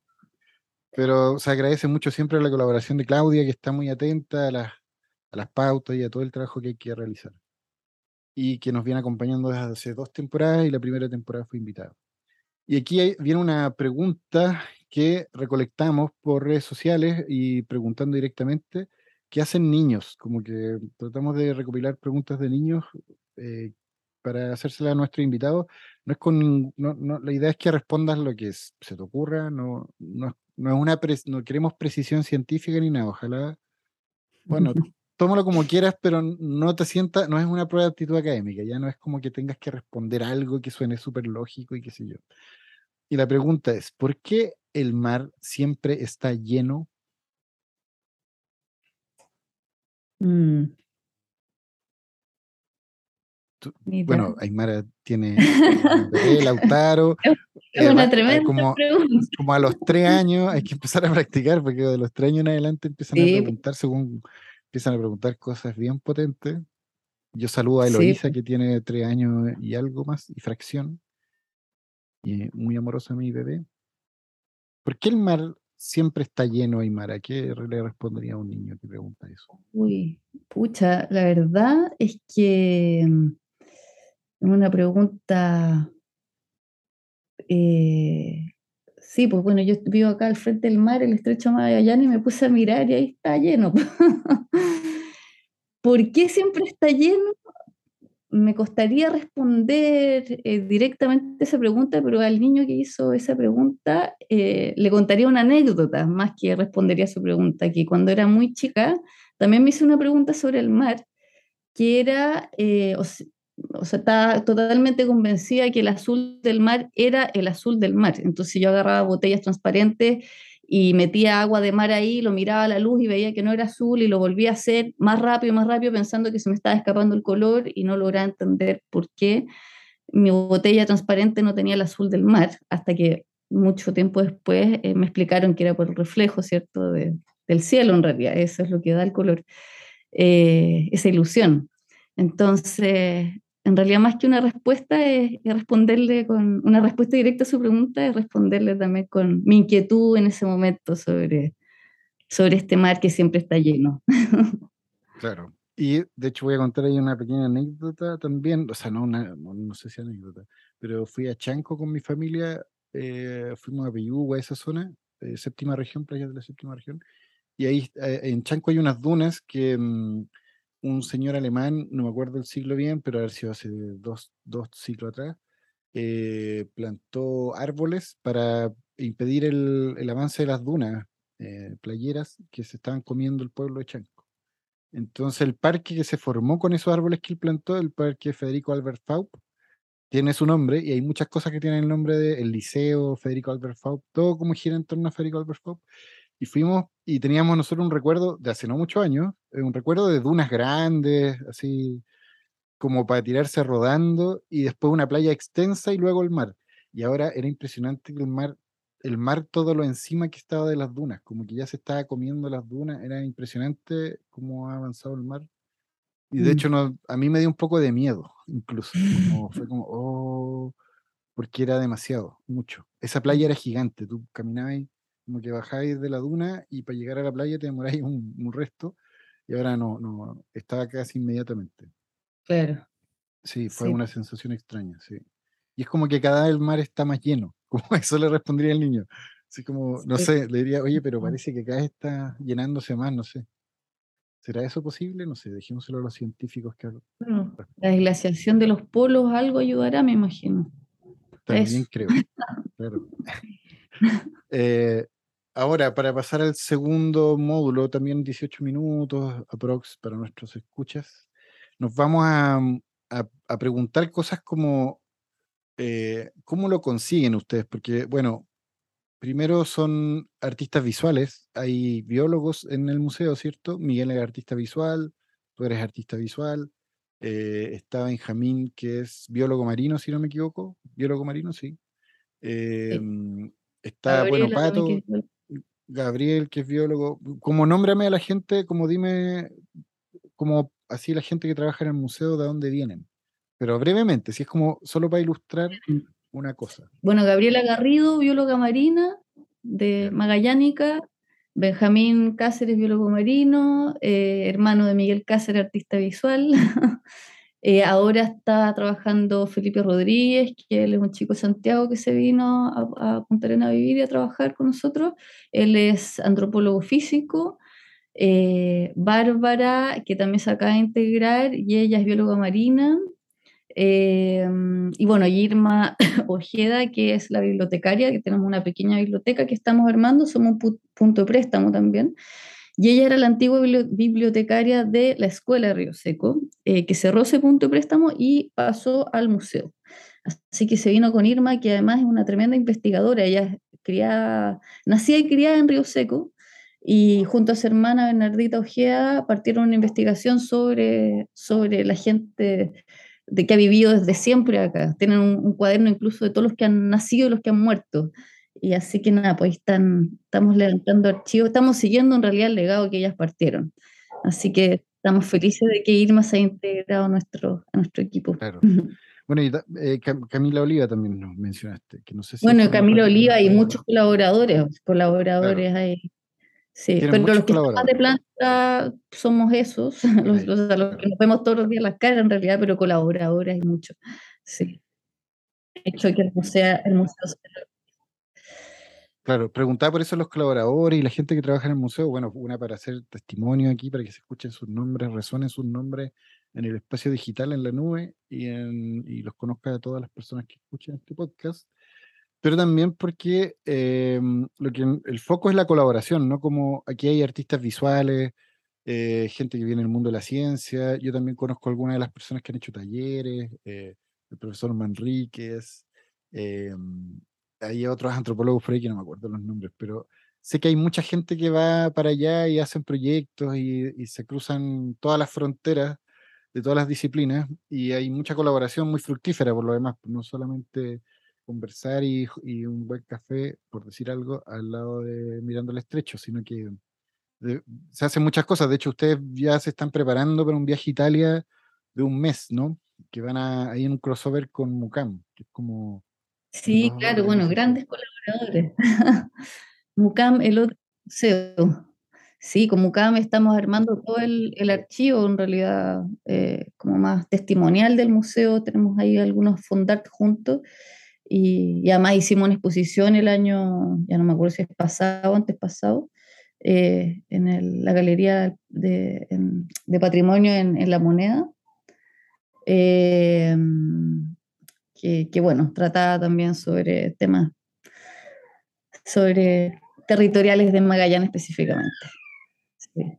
pero se agradece mucho siempre la colaboración de Claudia, que está muy atenta a las, a las pautas y a todo el trabajo que hay que realizar. Y que nos viene acompañando desde hace dos temporadas y la primera temporada fue invitada. Y aquí viene una pregunta que recolectamos por redes sociales y preguntando directamente, ¿qué hacen niños? Como que tratamos de recopilar preguntas de niños eh, para hacérselas a nuestros invitados. No es con, no, la idea es que respondas lo que se te ocurra, no, no, no es una no queremos precisión científica ni nada, ojalá. Bueno, tómalo como quieras, pero no te sientas, no es una prueba de actitud académica, ya no es como que tengas que responder algo que suene súper lógico y qué sé yo. Y la pregunta es, ¿por qué el mar siempre está lleno? Mm. bueno, Aymara tiene el Lautaro. Es una tremenda como, pregunta. como a los tres años hay que empezar a practicar, porque de los tres años en adelante empiezan a preguntar según empiezan a preguntar cosas bien potentes. Yo saludo a Eloisa, que tiene tres años y algo más, y fracción. Y muy amorosa mi bebé. ¿Por qué el mar siempre está lleno, Aymara? ¿Qué le respondería a un niño que pregunta eso? Uy, pucha, la verdad es que mm, una pregunta. Eh, sí, pues bueno, yo vivo acá al frente del mar, el estrecho de Magallanes, y me puse a mirar y ahí está lleno. ¿Por qué siempre está lleno? Me costaría responder eh, directamente esa pregunta, pero al niño que hizo esa pregunta eh, le contaría una anécdota más que respondería a su pregunta, que cuando era muy chica también me hizo una pregunta sobre el mar, que era, eh, o, o, sea, estaba totalmente convencida que el azul del mar era el azul del mar. Entonces yo agarraba botellas transparentes y metía agua de mar ahí, lo miraba a la luz y veía que no era azul y lo volvía a hacer más rápido, más rápido, pensando que se me estaba escapando el color y no lograba entender por qué mi botella transparente no tenía el azul del mar, hasta que mucho tiempo después eh, me explicaron que era por el reflejo, ¿cierto?, del cielo en realidad, eso es lo que da el color, eh, esa ilusión. Entonces, en realidad más que una respuesta es, responderle con una respuesta directa a su pregunta, es responderle también con mi inquietud en ese momento sobre, sobre este mar que siempre está lleno. Claro. Y de hecho voy a contar ahí una pequeña anécdota también, o sea, no, una, no, sé si anécdota, pero fui a Chanco con mi familia, eh, fuimos a Peyúgue, a esa zona, eh, séptima región, playa de la séptima región, y ahí eh, en Chanco hay unas dunas que... Mm, un señor alemán, no me acuerdo el siglo bien, pero haber sido hace dos, dos siglos atrás, eh, plantó árboles para impedir el, avance de las dunas eh, playeras que se estaban comiendo el pueblo de Chanco. Entonces el parque que se formó con esos árboles que él plantó, el parque Federico Albert Faub, tiene su nombre y hay muchas cosas que tienen el nombre de el liceo Federico Albert Faub, todo como gira en torno a Federico Albert Faub y fuimos y teníamos nosotros un recuerdo de hace no muchos años, eh, un recuerdo de dunas grandes, así como para tirarse rodando y después una playa extensa y luego el mar. Y ahora era impresionante que el mar, el mar todo lo encima que estaba de las dunas, como que ya se estaba comiendo las dunas, era impresionante cómo ha avanzado el mar. Y de mm. hecho no, a mí me dio un poco de miedo, incluso. fue como, oh, porque era demasiado, mucho. Esa playa era gigante, tú caminabas como que bajáis de la duna y para llegar a la playa te demoráis un, un resto, y ahora no, no, estaba casi inmediatamente. Claro. Sí, fue una sensación extraña, sí. Y es como que cada vez el mar está más lleno, como eso le respondería el niño. Así como, no sé, le diría, oye, pero parece que cada vez está llenándose más, no sé. ¿Será eso posible? No sé, dejémoselo a los científicos que La glaciación de los polos algo ayudará, me imagino. También creo. Claro. Eh, Ahora, para pasar al segundo módulo, también 18 minutos aprox para nuestros escuchas, nos vamos a, mm, preguntar cosas como eh, cómo lo consiguen ustedes, porque, bueno, primero son artistas visuales, hay biólogos en el museo, ¿cierto? Miguel es artista visual, tú eres artista visual, eh, está Benjamín, que es biólogo marino, si no me equivoco, biólogo marino, sí. Em, está, bueno, Pato. Gabriel, que es biólogo, como nómbrame a la gente, como dime, como así la gente que trabaja en el museo, de dónde vienen. Pero brevemente, si es como solo para ilustrar una cosa. Bueno, Gabriela Garrido, bióloga marina de Magallánica, Benjamín Cáceres, biólogo marino, eh, hermano de Miguel Cáceres, artista visual, Eh, ahora está trabajando Felipe Rodríguez, que él es un chico de Santiago que se vino a, a Punta Arena a vivir y a trabajar con nosotros. Él es antropólogo físico. Eh, Bárbara, que también se acaba de integrar, y ella es bióloga marina. Eh, y bueno, Irma Ojeda, que es la bibliotecaria, que tenemos una pequeña biblioteca que estamos armando, somos un punto de préstamo también. Y ella era la antigua bibliotecaria de la Escuela de Río Seco, eh, que cerró ese punto de préstamo y pasó al museo. Así que se vino con Irma, que además es una tremenda investigadora. Ella criada, nacida y criada en Río Seco, y junto a su hermana Bernardita Ojeda partieron una investigación sobre, sobre la gente de que ha vivido desde siempre acá. Tienen un, un, cuaderno incluso de todos los que han nacido y los que han muerto. Y así que nada, pues están, estamos levantando archivos, estamos siguiendo en realidad el legado que ellas partieron. Así que estamos felices de que Irma se haya integrado a nuestro, a nuestro equipo. Claro. Bueno, y eh, Camila Oliva también nos mencionaste. Que no sé si bueno, Camila Oliva y muchos colaboradores, colaboradores claro. ahí. Sí, pero los que están de planta somos esos, los, los, los, que nos vemos todos los días las caras en realidad, pero colaboradores hay muchos. Sí. De hecho, que el museo, el museo Claro, preguntaba por eso los colaboradores y la gente que trabaja en el museo. Bueno, una para hacer testimonio aquí, para que se escuchen sus nombres, resuenen sus nombres en el espacio digital, en la nube, y, en, los conozca a todas las personas que escuchan este podcast. Pero también porque eh, lo que, el foco es la colaboración, ¿no? Como aquí hay artistas visuales, eh, gente que viene del mundo de la ciencia. Yo también conozco algunas de las personas que han hecho talleres, eh, el profesor Manríquez hay otros antropólogos por ahí que no me acuerdo los nombres, pero sé que hay mucha gente que va para allá y hacen proyectos y, se cruzan todas las fronteras de todas las disciplinas y hay mucha colaboración muy fructífera por lo demás, no solamente conversar y, y un buen café, por decir algo, al lado de Mirando el Estrecho, sino que de, se hacen muchas cosas. De hecho, ustedes ya se están preparando para un viaje a Italia de un mes, ¿no? Que van a, ahí en un crossover con Mucam, que es como Sí, claro, bueno, grandes colaboradores. Mucam, el otro museo. Sí, con Mucam estamos armando todo el, el archivo, en realidad, eh, como más testimonial del museo. Tenemos ahí algunos fondart juntos. Y, y, además hicimos una exposición el año, ya no me acuerdo si es pasado o antes pasado, eh, en el, la Galería de, en, de Patrimonio en, en, La Moneda. Eh, que, que, bueno, trataba también sobre temas sobre territoriales de Magallanes específicamente. Sí.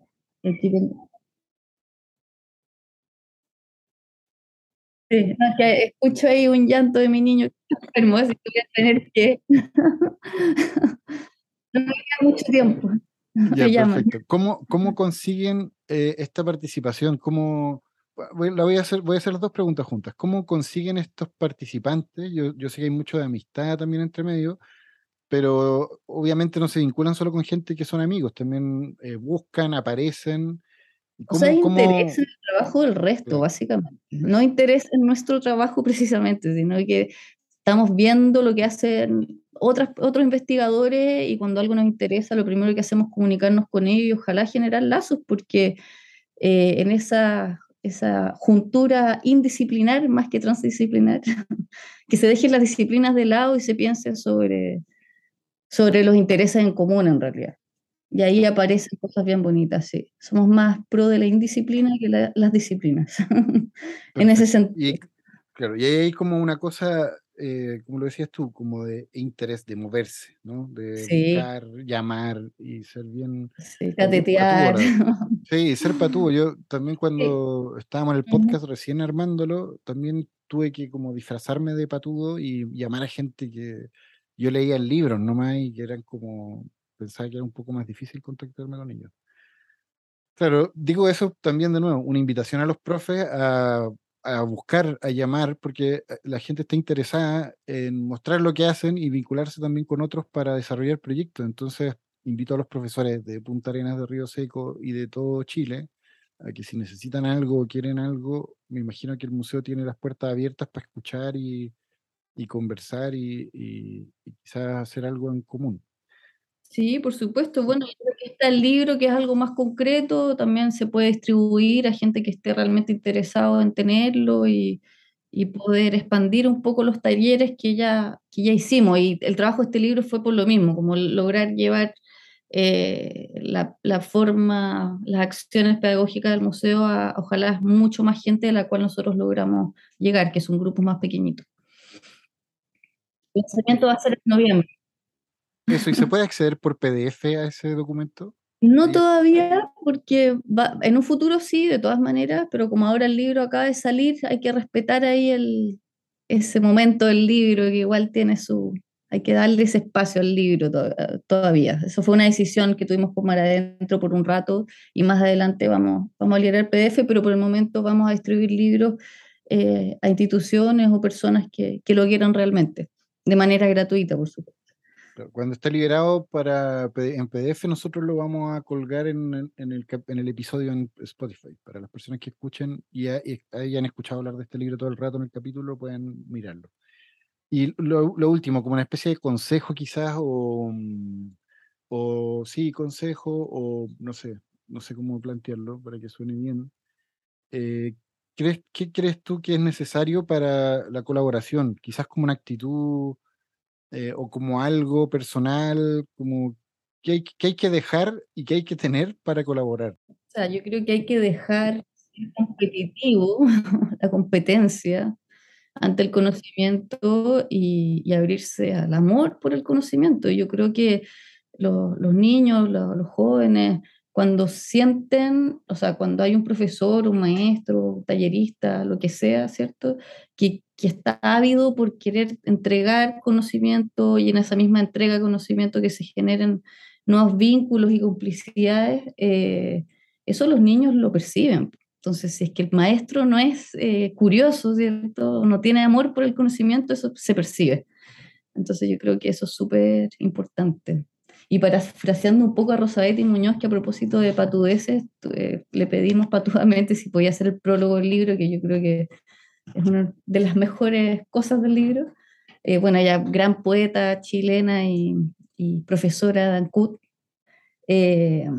Sí, no, que escucho ahí un llanto de mi niño así que voy a tener que... no me queda mucho tiempo. Ya, perfecto. ¿Cómo, ¿Cómo consiguen eh, esta participación? ¿Cómo, la voy a hacer, voy a hacer las dos preguntas juntas. ¿Cómo consiguen estos participantes? Yo, yo sé que hay mucho de amistad también entre medio, pero obviamente no se vinculan solo con gente que son amigos, también eh, buscan, aparecen. ¿Cómo, o sea, interés en el trabajo del resto, sí. básicamente. No interés en nuestro trabajo precisamente, sino que estamos viendo lo que hacen otras, otros investigadores y cuando algo nos interesa, lo primero que hacemos es comunicarnos con ellos y ojalá generar lazos, porque eh, en esa esa juntura indisciplinar más que transdisciplinar, que se dejen las disciplinas de lado y se piense sobre, sobre los intereses en común en realidad. Y ahí aparecen cosas bien bonitas, sí. Somos más pro de la indisciplina que la, las disciplinas, en ese sentido. Y, claro, y ahí hay como una cosa, eh, como lo decías tú, como de interés de moverse, ¿no? De sí. buscar, llamar y ser bien... Sí, catetear. Sí, ser patúo. Yo también cuando sí. estábamos en el podcast uh -huh. recién armándolo, también tuve que como disfrazarme de patudo y llamar a gente que yo leía el libro nomás y que eran como, pensaba que era un poco más difícil contactarme con ellos. Claro, digo eso también de nuevo, una invitación a los profes a, a, buscar, a llamar, porque eh, la gente está interesada en mostrar lo que hacen y vincularse también con otros para desarrollar proyectos. Entonces, invito a los profesores de Punta Arenas, de Río Seco y de todo Chile a que si necesitan algo o quieren algo, me imagino que el museo tiene las puertas abiertas para escuchar y, y conversar y, y, y, quizás hacer algo en común. Sí, por supuesto. Bueno, creo que está el libro, que es algo más concreto, también se puede distribuir a gente que esté realmente interesado en tenerlo y, y poder expandir un poco los talleres que ya, que ya hicimos. Y el trabajo de este libro fue por lo mismo, como lograr llevar eh, la, la, forma, las acciones pedagógicas del museo a ojalá mucho más gente de la cual nosotros logramos llegar, que es un grupo más pequeñito. El lanzamiento va a ser en noviembre. Eso, ¿y se puede acceder por PDF a ese documento? No todavía, porque va, en un futuro sí, de todas maneras, pero como ahora el libro acaba de salir, hay que respetar ahí el, ese momento del libro, que igual tiene su... Hay que darle ese espacio al libro todavía. Eso fue una decisión que tuvimos por mar adentro por un rato y más adelante vamos, vamos a el PDF, pero por el momento vamos a distribuir libros eh, a instituciones o personas que, que lo quieran realmente, de manera gratuita, por supuesto. Cuando esté liberado para, en PDF, nosotros lo vamos a colgar en, en, el, en el episodio en Spotify. Para las personas que escuchen y, hayan escuchado hablar de este libro todo el rato en el capítulo, pueden mirarlo. Y lo, lo último, como una especie de consejo quizás, o, mm, o sí, consejo, o no sé, no sé cómo plantearlo para que suene bien. Eh, ¿crees, ¿Qué crees tú que es necesario para la colaboración? Quizás como una actitud eh, o como algo personal, como que hay, que dejar y que hay que tener para colaborar? O sea, yo creo que hay que dejar competitivo, la competencia ante el conocimiento y, abrirse al amor por el conocimiento. Yo creo que los, niños, los, jóvenes, cuando sienten, o sea, cuando hay un profesor, un maestro, un tallerista, lo que sea, ¿cierto? Que, que está ávido por querer entregar conocimiento y en esa misma entrega de conocimiento que se generen nuevos vínculos y complicidades, eh, eso los niños lo perciben. Entonces, si es que el maestro no es eh, curioso, ¿cierto? No tiene amor por el conocimiento, eso se percibe. Entonces, yo creo que eso es súper importante. Y parafraseando un poco a Rosabetti Muñoz, que a propósito de patudeces, eh, le pedimos patudamente si podía hacer el prólogo del libro, que yo creo que es una de las mejores cosas del libro. Eh, bueno, ella gran poeta chilena y, y profesora de Ancud. Eh,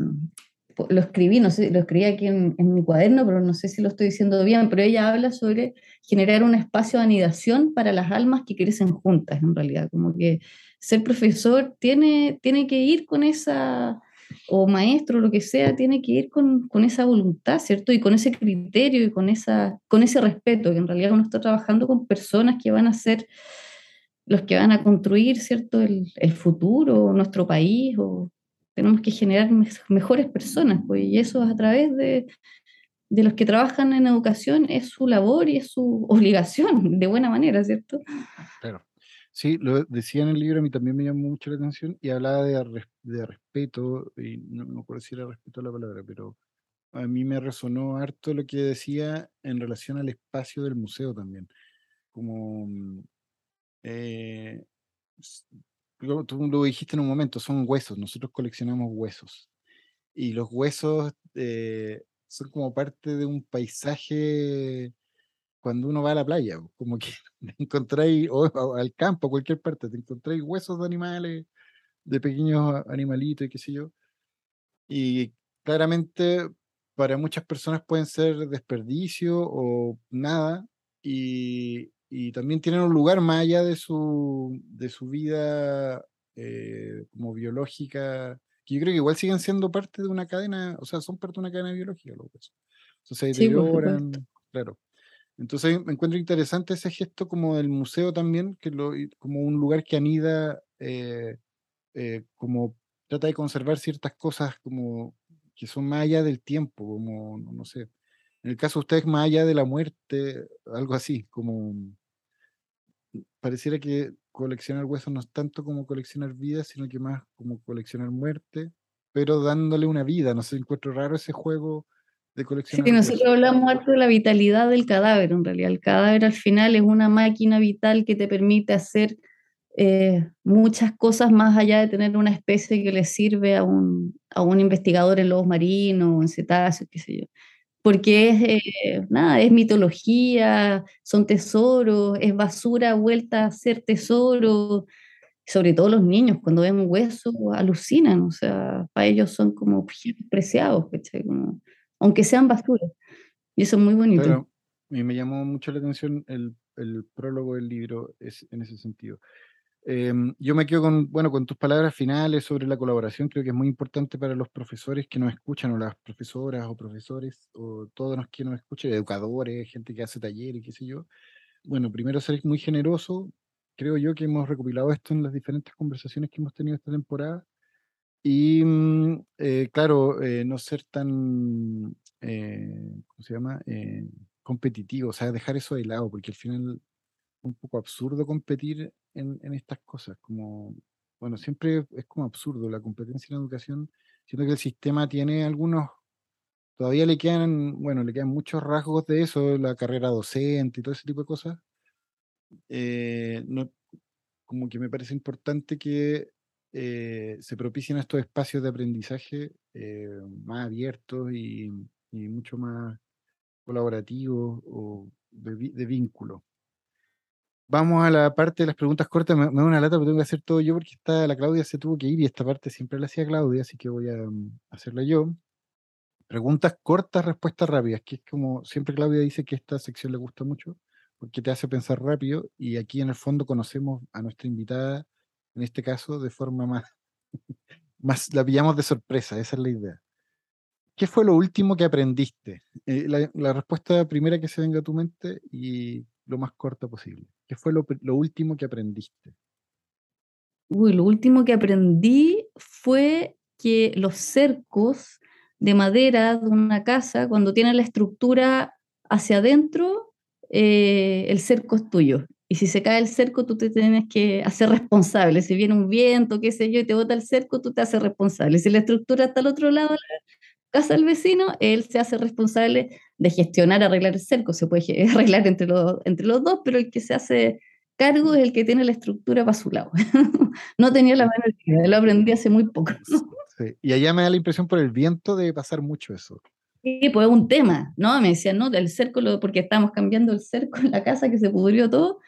lo escribí, no sé, lo escribí aquí en, en, mi cuaderno, pero no sé si lo estoy diciendo bien, pero ella habla sobre generar un espacio de anidación para las almas que crecen juntas, en realidad, como que ser profesor tiene, tiene que ir con esa, o maestro, lo que sea, tiene que ir con, con, esa voluntad, ¿cierto? Y con ese criterio y con, esa, con ese respeto, que en realidad uno está trabajando con personas que van a ser los que van a construir, ¿cierto? El, el futuro, nuestro país, o tenemos que generar mejores personas, pues, y eso a través de, de los que trabajan en educación es su labor y es su obligación, de buena manera, ¿cierto? Claro. Sí, lo decía en el libro, a mí también me llamó mucho la atención y hablaba de, de respeto, y no me acuerdo si era respeto la palabra, pero a mí me resonó harto lo que decía en relación al espacio del museo también. Como mm, eh, tú lo dijiste en un momento, son huesos, nosotros coleccionamos huesos. Y los huesos eh, son como parte de un paisaje cuando uno va a la playa, como que encontráis, o, al campo, cualquier parte, te encontráis huesos de animales, de pequeños animalitos y qué sé yo. Y claramente para muchas personas pueden ser desperdicio o nada, y, y también tienen un lugar más allá de su, de su vida eh, como biológica, que yo creo que igual siguen siendo parte de una cadena, o sea, son parte de una cadena biológica los huesos. Entonces se deterioran, claro. Entonces me encuentro interesante ese gesto como del museo también, que lo, como un lugar que anida, eh, eh, como trata de conservar ciertas cosas como que son más allá del tiempo, como, no, no, sé, en el caso de ustedes más allá de la muerte, algo así, como pareciera que coleccionar huesos no es tanto como coleccionar vidas, sino que más como coleccionar muerte, pero dándole una vida, no sé, encuentro raro ese juego Sí, nosotros hablamos harto de la vitalidad del cadáver, en realidad. El cadáver al final es una máquina vital que te permite hacer eh, muchas cosas más allá de tener una especie que le sirve a un, a un investigador en lobos marinos, en cetáceos, qué sé yo. Porque es, eh, nada, es mitología, son tesoros, es basura vuelta a ser tesoro. sobre todo los niños, cuando ven un hueso, alucinan, o sea, para ellos son como objetos preciados, aunque sean basura. Y eso es muy bonito. Claro, y me llamó mucho la atención el, el prólogo del libro es, en ese sentido. Em, yo me quedo con, bueno, con tus palabras finales sobre la colaboración. Creo que es muy importante para los profesores que nos escuchan, o las profesoras o profesores, o todos los que nos escuchen, educadores, gente que hace talleres, qué sé yo. Bueno, primero ser muy generoso. Creo yo que hemos recopilado esto en las diferentes conversaciones que hemos tenido esta temporada. Y mm, eh, claro, eh, no ser tan, eh, ¿cómo se llama? competitivo, o sea, dejar eso de lado, porque al final un poco absurdo competir en, estas cosas, como, bueno, siempre es como absurdo la competencia en educación, siento que el sistema tiene algunos, todavía le quedan, bueno, le quedan muchos rasgos de eso, la carrera docente y todo ese tipo de cosas. Eh, no, como que me parece importante que eh, se propicien estos espacios de aprendizaje eh, más abiertos y, mucho más colaborativos o de vínculo. Vamos a la parte de las preguntas cortas. Me, da una lata, pero tengo que hacer todo yo porque está, la Claudia se tuvo que ir y esta parte siempre la hacía Claudia, así que voy a mm, hacerla yo. Preguntas cortas, respuestas rápidas, que es como siempre Claudia dice que esta sección le gusta mucho porque te hace pensar rápido y aquí en el fondo conocemos a nuestra invitada, en este caso, de forma más, más la pillamos de sorpresa, esa es la idea. ¿Qué fue lo último que aprendiste? Eh, la, la respuesta primera que se venga a tu mente y lo más corta posible. ¿Qué fue lo, último que aprendiste? Uy, lo último que aprendí fue que los cercos de madera de una casa, cuando tienen la estructura hacia adentro, eh, el cerco es tuyo. Y si se cae el cerco, tú te tienes que hacer responsable. Si viene un viento, qué sé yo, y te bota el cerco, tú te haces responsable. Si la estructura está al otro lado casa del vecino, él se hace responsable de gestionar, arreglar el cerco. Se puede arreglar entre los, entre los dos, pero el que se hace cargo es el que tiene la estructura para su lado. no tenía la idea, lo aprendí hace muy poco. Y allá me da la impresión por el viento de pasar mucho eso. Sí, pues es un tema, ¿no? Me decían, no, el cerco, porque estábamos cambiando el cerco en la casa que se pudrió todo,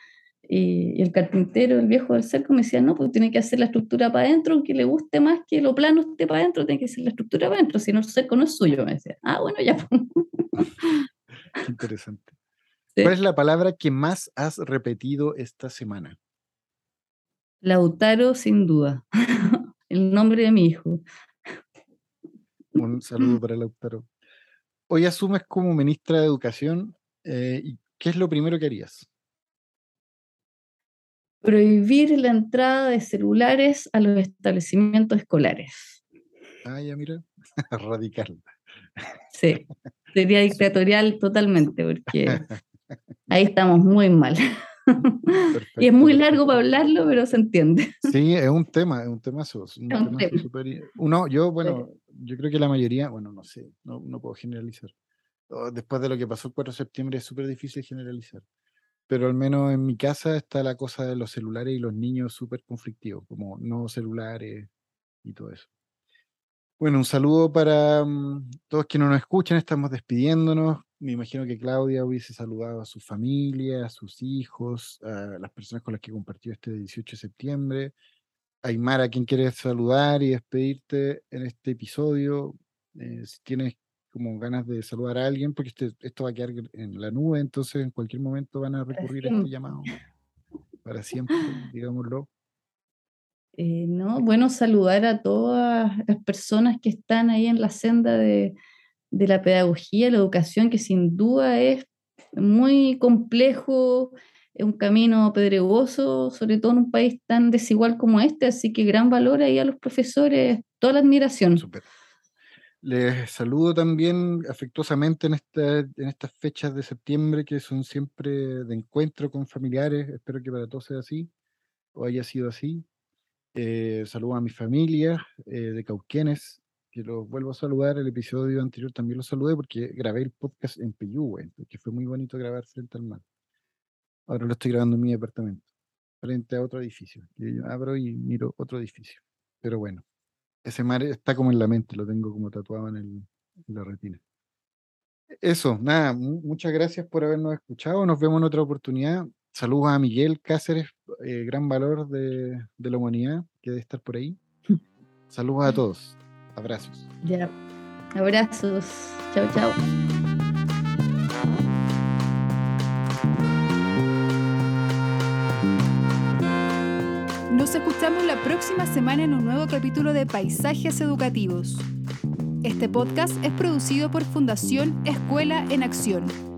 y, el carpintero, el viejo del cerco, me decía, no, pues tiene que hacer la estructura para adentro, aunque le guste más que lo plano esté para adentro, tiene que hacer la estructura para adentro, si no el cerco no es suyo, me decía. Ah, bueno, ya. Pues. Qué interesante. ¿Cuál es la palabra que más has repetido esta semana? Lautaro, sin duda. el nombre de mi hijo. Un saludo para Lautaro. Hoy asumes como ministra de Educación. Eh, ¿Y qué es lo primero que harías? Prohibir la entrada de celulares a los establecimientos escolares. Ah, ya mira, radical. Sí, sería dictatorial totalmente, porque ahí estamos muy mal. y es muy largo para hablarlo, pero se entiende. Sí, es un tema, es un temazo. Un tema Uno, yo, bueno, yo creo que la mayoría, bueno, no sé, no, no puedo generalizar. Después de lo que pasó el 4 de septiembre es súper difícil generalizar pero al menos en mi casa está la cosa de los celulares y los niños súper conflictivos, como no celulares y todo eso. Bueno, un saludo para mm, todos quienes nos escuchan, estamos despidiéndonos. Me imagino que Claudia hubiese saludado a su familia, a sus hijos, a las personas con las que compartió este 18 de septiembre. Aymara, ¿quién quiere saludar y despedirte en este episodio? Eh, si tienes como ganas de saludar a alguien, porque este, esto va a quedar en la nube, entonces en cualquier momento van a recurrir a este llamado. Para siempre, digámoslo. Eh, no, bueno, saludar a todas las personas que están ahí en la senda de, de la pedagogía, la educación, que sin duda es muy complejo, es un camino pedregoso, sobre todo en un país tan desigual como este, así que gran valor ahí a los profesores, toda la admiración. Super. Les saludo también afectuosamente en, en estas fechas de septiembre que son siempre de encuentro con familiares. Espero que para todos sea así o haya sido así. Eh, saludo a mi familia eh, de Cauquenes, que los vuelvo a saludar. El episodio anterior también los saludé porque grabé el podcast en Peyúgue, que fue muy bonito grabar frente al mar. Ahora lo estoy grabando en mi departamento, frente a otro edificio. yo abro y miro otro edificio. Pero bueno, ese mar está como en la mente, lo tengo como tatuado en, la retina. Eso, nada, muchas gracias por habernos escuchado. Nos vemos en otra oportunidad. saludos a Miguel Cáceres, eh, gran valor de, de la humanidad, que debe estar por ahí. Saludos a todos. Abrazos. Ya. Abrazos. Chao, chao. Escuchamos la próxima semana en un nuevo capítulo de Paisajes Educativos. Este podcast es producido por Fundación Escuela en Acción